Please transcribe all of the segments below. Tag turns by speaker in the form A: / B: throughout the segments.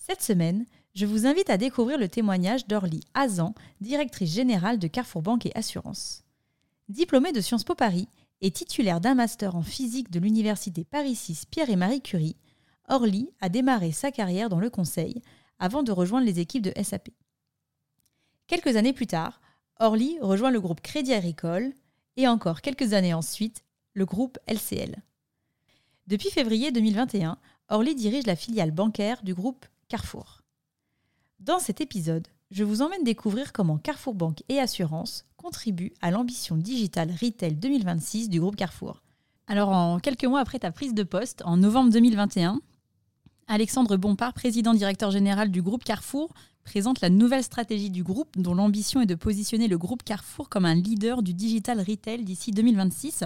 A: Cette semaine, je vous invite à découvrir le témoignage d'Orly Azan, directrice générale de Carrefour Banque et Assurance. Diplômée de Sciences Po Paris et titulaire d'un master en physique de l'université Paris 6 Pierre et Marie Curie, Orly a démarré sa carrière dans le conseil avant de rejoindre les équipes de SAP. Quelques années plus tard, Orly rejoint le groupe Crédit Agricole et encore quelques années ensuite, le groupe LCL. Depuis février 2021, Orly dirige la filiale bancaire du groupe Carrefour. Dans cet épisode, je vous emmène découvrir comment Carrefour Banque et Assurance contribuent à l'ambition digitale Retail 2026 du groupe Carrefour. Alors en quelques mois après ta prise de poste, en novembre 2021, Alexandre Bompard, président directeur général du groupe Carrefour, présente la nouvelle stratégie du groupe dont l'ambition est de positionner le groupe Carrefour comme un leader du digital retail d'ici 2026.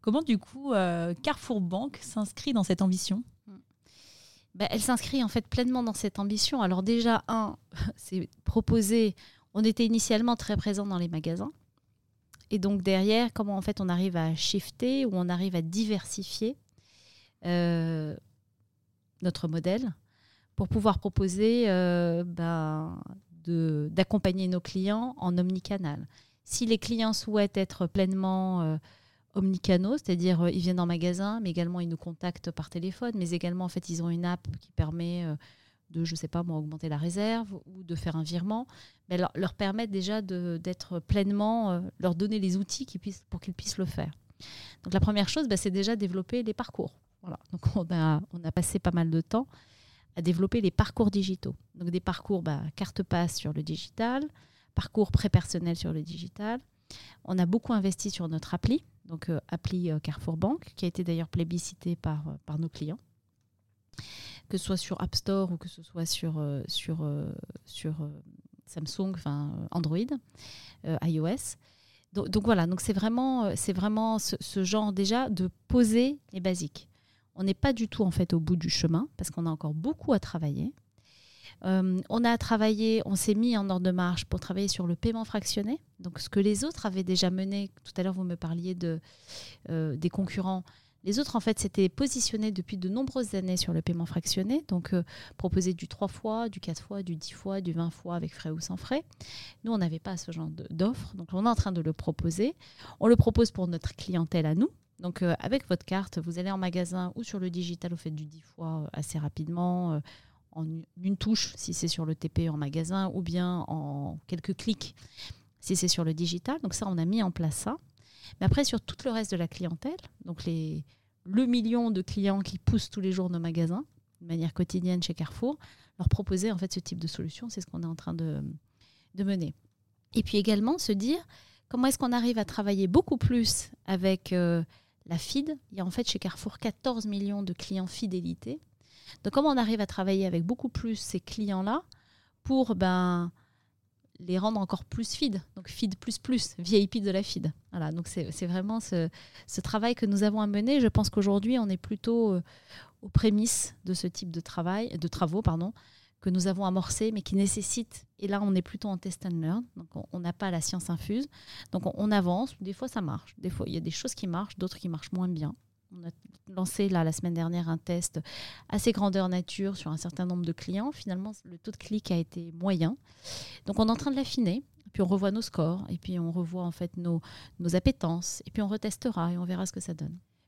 A: Comment du coup euh, Carrefour Banque s'inscrit dans cette ambition?
B: Ben, Elle s'inscrit en fait pleinement dans cette ambition. Alors déjà, un, c'est proposer, on était initialement très présent dans les magasins. Et donc derrière, comment en fait on arrive à shifter ou on arrive à diversifier euh, notre modèle pour pouvoir proposer euh, ben, d'accompagner nos clients en omnicanal. Si les clients souhaitent être pleinement omnicano, c'est-à-dire euh, ils viennent en magasin, mais également ils nous contactent par téléphone, mais également en fait ils ont une app qui permet euh, de, je sais pas moi, augmenter la réserve ou de faire un virement, mais leur, leur permettre déjà d'être pleinement, euh, leur donner les outils pour qu'ils puissent le faire. Donc la première chose, bah, c'est déjà développer les parcours. Voilà. Donc on a, on a passé pas mal de temps à développer les parcours digitaux. Donc des parcours bah, carte passe sur le digital, parcours pré-personnel sur le digital. On a beaucoup investi sur notre appli, donc euh, appli euh, Carrefour Bank, qui a été d'ailleurs plébiscité par, euh, par nos clients, que ce soit sur App Store ou que ce soit sur, sur, sur Samsung, enfin Android, iOS. Donc, voilà, donc c'est vraiment, c'est vraiment ce, ce, genre déjà de poser les basiques. On n'est pas du tout en fait au bout du chemin parce qu'on a encore beaucoup à travailler. Euh, on a travaillé, on s'est mis en ordre de marche pour travailler sur le paiement fractionné. Donc, ce que les autres avaient déjà mené, tout à l'heure, vous me parliez de, euh, des concurrents. Les autres, en fait, s'étaient positionnés depuis de nombreuses années sur le paiement fractionné, donc euh, proposer du 3 fois, du 4 fois, du 10 fois, du 20 fois avec frais ou sans frais. Nous, on n'avait pas ce genre d'offre, donc on est en train de le proposer. On le propose pour notre clientèle à nous. Donc, avec votre carte, vous allez en magasin ou sur le digital, vous faites du 10 fois assez rapidement en une touche si c'est sur le TP en magasin ou bien en quelques clics si c'est sur le digital. Donc ça, on a mis en place ça. Mais après, sur tout le reste de la clientèle, donc les, le million de clients qui poussent tous les jours nos magasins de manière quotidienne chez Carrefour, leur proposer en fait ce type de solution, c'est ce qu'on est en train de, de mener. Et puis également se dire comment est-ce qu'on arrive à travailler beaucoup plus avec euh, la FID. Il y a en fait chez Carrefour 14 millions de clients fidélité donc comment on arrive à travailler avec beaucoup plus ces clients-là pour ben, les rendre encore plus feed, donc feed plus plus, VIP de la feed. Voilà, donc c'est vraiment ce, travail que nous avons à mener. Je pense qu'aujourd'hui, on est plutôt euh, aux prémices de ce type de travail, de travaux, pardon, que nous avons amorcés, mais qui nécessitent, et là on est plutôt en test and learn, donc on n'a pas la science infuse, donc on, on, avance, des fois ça marche, des fois il y a des choses qui marchent, d'autres qui marchent moins bien. On a lancé là, la semaine dernière un test assez grandeur nature sur un certain nombre de clients. Finalement, le taux de clic a été moyen. Donc on est en train de l'affiner. Puis on revoit nos scores et puis on revoit en fait nos, nos appétences et puis on retestera et on verra ce que ça donne.